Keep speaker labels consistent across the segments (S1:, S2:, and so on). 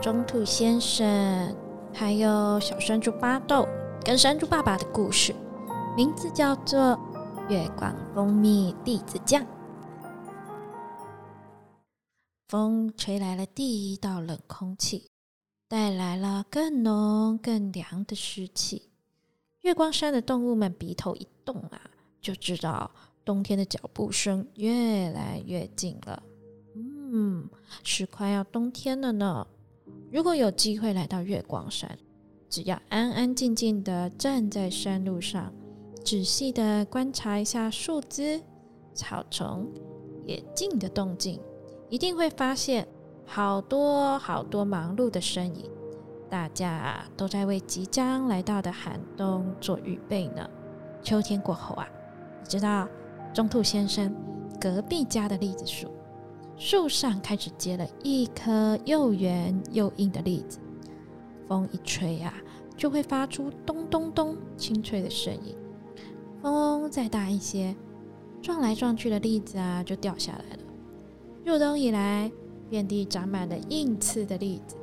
S1: 中兔先生，还有小山猪巴豆跟山猪爸爸的故事，名字叫做《月光蜂蜜栗子酱》。风吹来了第一道冷空气，带来了更浓更凉的湿气。月光山的动物们鼻头一动啊，就知道冬天的脚步声越来越近了。嗯，是快要冬天了呢。如果有机会来到月光山，只要安安静静的站在山路上，仔细的观察一下树枝、草丛、野径的动静，一定会发现好多好多忙碌的身影。大家都在为即将来到的寒冬做预备呢。秋天过后啊，你知道中兔先生隔壁家的栗子树。树上开始结了一颗又圆又硬的栗子，风一吹呀，就会发出咚咚咚清脆的声音。风再大一些，撞来撞去的栗子啊，就掉下来了。入冬以来，遍地长满了硬刺的栗子，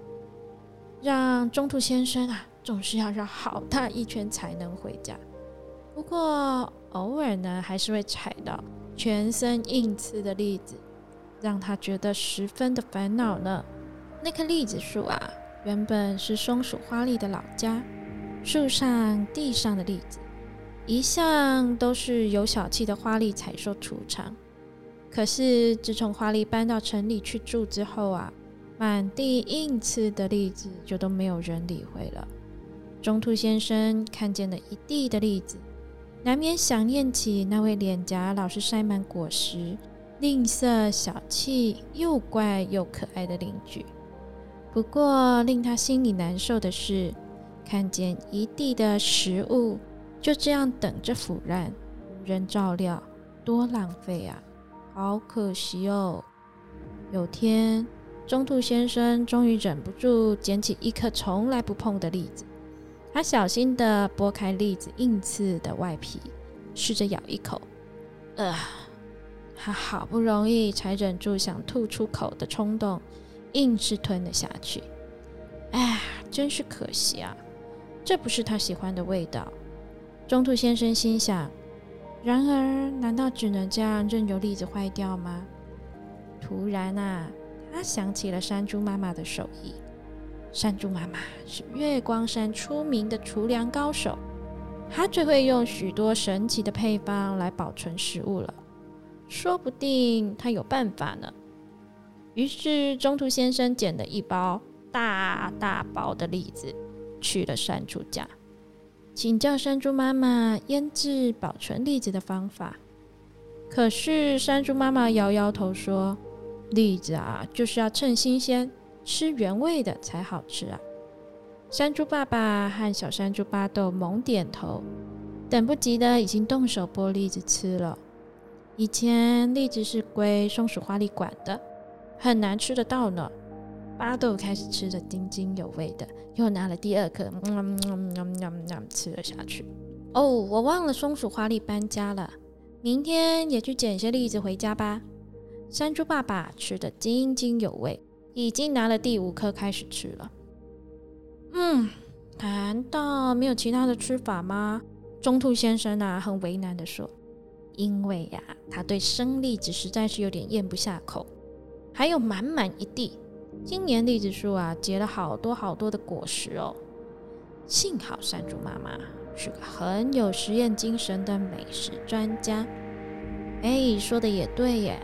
S1: 让中途先生啊，总是要绕好大一圈才能回家。不过偶尔呢，还是会踩到全身硬刺的栗子。让他觉得十分的烦恼呢。那棵栗子树啊，原本是松鼠花栗的老家，树上、地上的栗子，一向都是有小气的花栗采收储藏。可是自从花栗搬到城里去住之后啊，满地硬刺的栗子就都没有人理会了。中兔先生看见了一地的栗子，难免想念起那位脸颊老是塞满果实。吝啬、小气、又怪又可爱的邻居。不过，令他心里难受的是，看见一地的食物就这样等着腐烂，无人照料，多浪费啊！好可惜哦。有天，中兔先生终于忍不住捡起一颗从来不碰的栗子，他小心地剥开栗子硬刺的外皮，试着咬一口，呃。他好不容易才忍住想吐出口的冲动，硬是吞了下去。哎，真是可惜啊！这不是他喜欢的味道。中兔先生心想。然而，难道只能这样任由栗子坏掉吗？突然啊，他想起了山猪妈妈的手艺。山猪妈妈是月光山出名的厨粮高手，她最会用许多神奇的配方来保存食物了。说不定他有办法呢。于是，中途先生捡了一包大大包的栗子，去了山猪家，请教山猪妈妈腌制保存栗子的方法。可是，山猪妈妈摇摇头说：“栗子啊，就是要趁新鲜，吃原味的才好吃啊。”山猪爸爸和小山猪巴豆猛点头，等不及的已经动手剥栗子吃了。以前栗子是归松鼠花栗管的，很难吃得到呢。巴豆开始吃的津津有味的，又拿了第二颗，嗯嗯嗯嗯吃了下去。哦，我忘了松鼠花栗搬家了，明天也去捡些栗子回家吧。山猪爸爸吃的津津有味，已经拿了第五颗开始吃了。嗯，难道没有其他的吃法吗？中兔先生啊，很为难的说。因为呀，他对生栗子实在是有点咽不下口，还有满满一地。今年栗子树啊，结了好多好多的果实哦。幸好山竹妈妈是个很有实验精神的美食专家。哎，说的也对耶，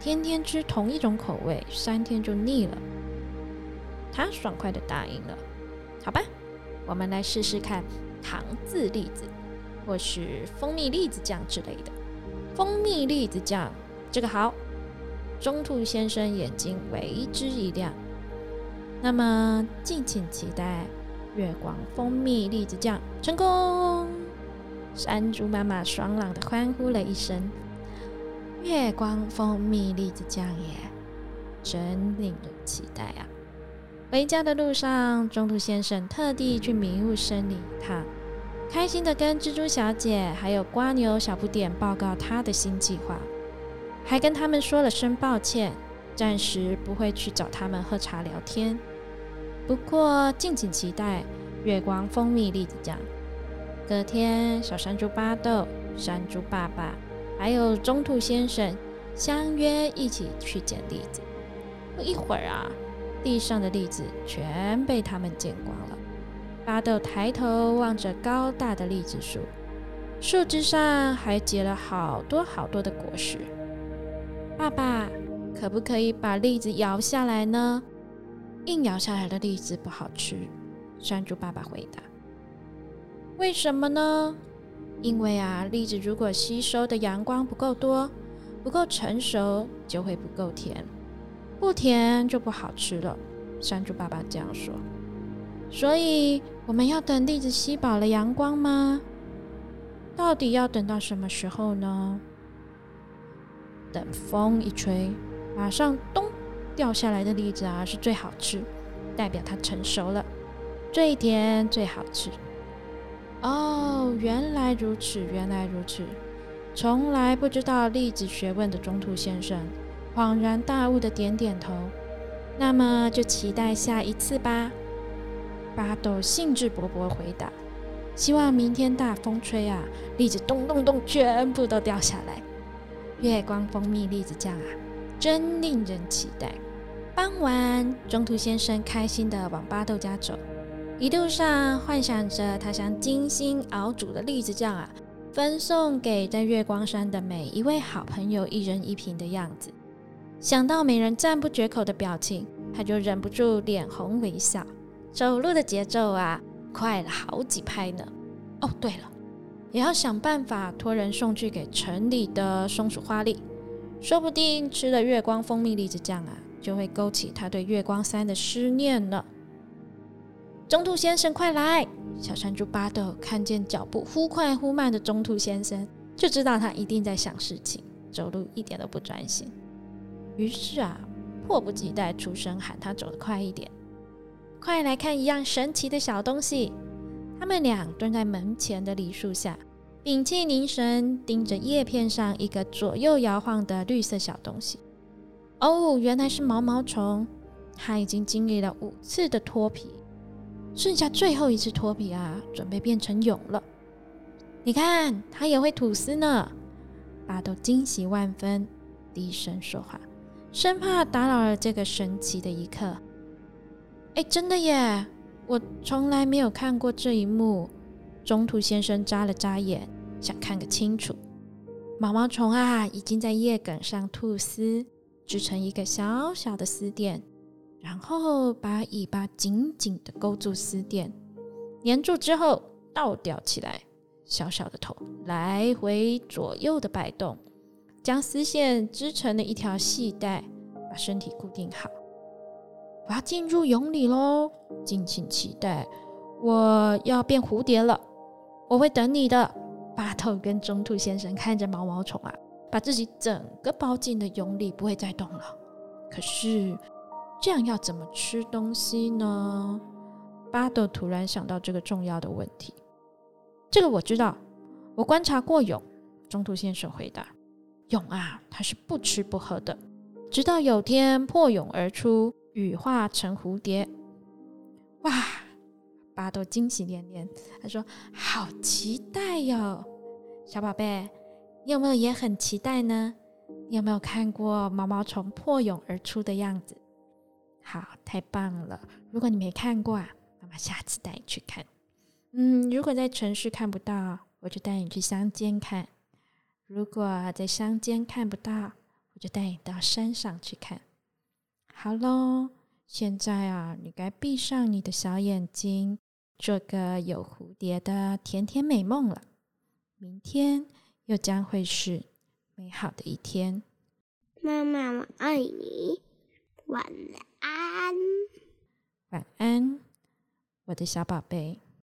S1: 天天吃同一种口味，三天就腻了。他爽快的答应了。好吧，我们来试试看糖渍栗子，或是蜂蜜栗子酱之类的。蜂蜜栗子酱，这个好。中兔先生眼睛为之一亮。那么，敬请期待月光蜂蜜栗子酱成功！山猪妈妈爽朗的欢呼了一声：“月光蜂蜜栗子酱耶，真令人期待啊！”回家的路上，中兔先生特地去迷雾森林一趟，开心的跟蜘蛛小姐还有瓜牛小不点报告他的新计划，还跟他们说了声抱歉。暂时不会去找他们喝茶聊天，不过敬请期待月光蜂蜜栗子酱。隔天，小山猪巴豆、山猪爸爸还有中兔先生相约一起去捡栗子。不一会儿啊，地上的栗子全被他们捡光了。巴豆抬头望着高大的栗子树，树枝上还结了好多好多的果实。爸爸。可不可以把栗子摇下来呢？硬摇下来的栗子不好吃。山猪爸爸回答：“为什么呢？因为啊，栗子如果吸收的阳光不够多，不够成熟，就会不够甜，不甜就不好吃了。”山猪爸爸这样说。所以我们要等栗子吸饱了阳光吗？到底要等到什么时候呢？等风一吹。马上咚掉下来的栗子啊，是最好吃，代表它成熟了，最甜最好吃。哦，原来如此，原来如此，从来不知道栗子学问的中途先生恍然大悟的点点头。那么就期待下一次吧。巴豆兴致勃勃回答：“希望明天大风吹啊，栗子咚咚咚全部都掉下来。月光蜂蜜栗子酱啊！”真令人期待。傍晚，中途先生开心地往巴豆家走，一路上幻想着他将精心熬煮的栗子酱啊，分送给在月光山的每一位好朋友一人一瓶的样子。想到每人赞不绝口的表情，他就忍不住脸红微笑。走路的节奏啊，快了好几拍呢。哦，对了，也要想办法托人送去给城里的松鼠花栗。说不定吃了月光蜂蜜栗子酱啊，就会勾起他对月光山的思念了。中兔先生，快来！小山猪巴豆看见脚步忽快忽慢的中兔先生，就知道他一定在想事情，走路一点都不专心。于是啊，迫不及待出声喊他走得快一点，快来看一样神奇的小东西。他们俩蹲在门前的梨树下。屏气凝神，盯着叶片上一个左右摇晃的绿色小东西。哦，原来是毛毛虫。它已经经历了五次的脱皮，剩下最后一次脱皮啊，准备变成蛹了。你看，它也会吐丝呢。巴豆惊喜万分，低声说话，生怕打扰了这个神奇的一刻。哎，真的耶！我从来没有看过这一幕。中途先生眨了眨眼。想看个清楚，毛毛虫啊，已经在叶梗上吐丝，织成一个小小的丝垫，然后把尾巴紧紧的勾住丝垫，粘住之后倒吊起来，小小的头来回左右的摆动，将丝线织成了一条细带，把身体固定好。我要进入蛹里喽，敬请期待！我要变蝴蝶了，我会等你的。巴豆跟中兔先生看着毛毛虫啊，把自己整个包进了蛹里，不会再动了。可是这样要怎么吃东西呢？巴豆突然想到这个重要的问题。这个我知道，我观察过蛹。中兔先生回答：“蛹啊，它是不吃不喝的，直到有天破蛹而出，羽化成蝴蝶。”哇！巴豆惊喜连连，他说：“好期待哟，小宝贝，你有没有也很期待呢？你有没有看过毛毛虫破蛹而出的样子？好，太棒了！如果你没看过啊，妈妈下次带你去看。嗯，如果在城市看不到，我就带你去乡间看；如果在乡间看不到，我就带你到山上去看。好喽，现在啊，你该闭上你的小眼睛。”做个有蝴蝶的甜甜美梦了。明天又将会是美好的一天。
S2: 妈妈，我爱你。晚安。
S1: 晚安，我的小宝贝。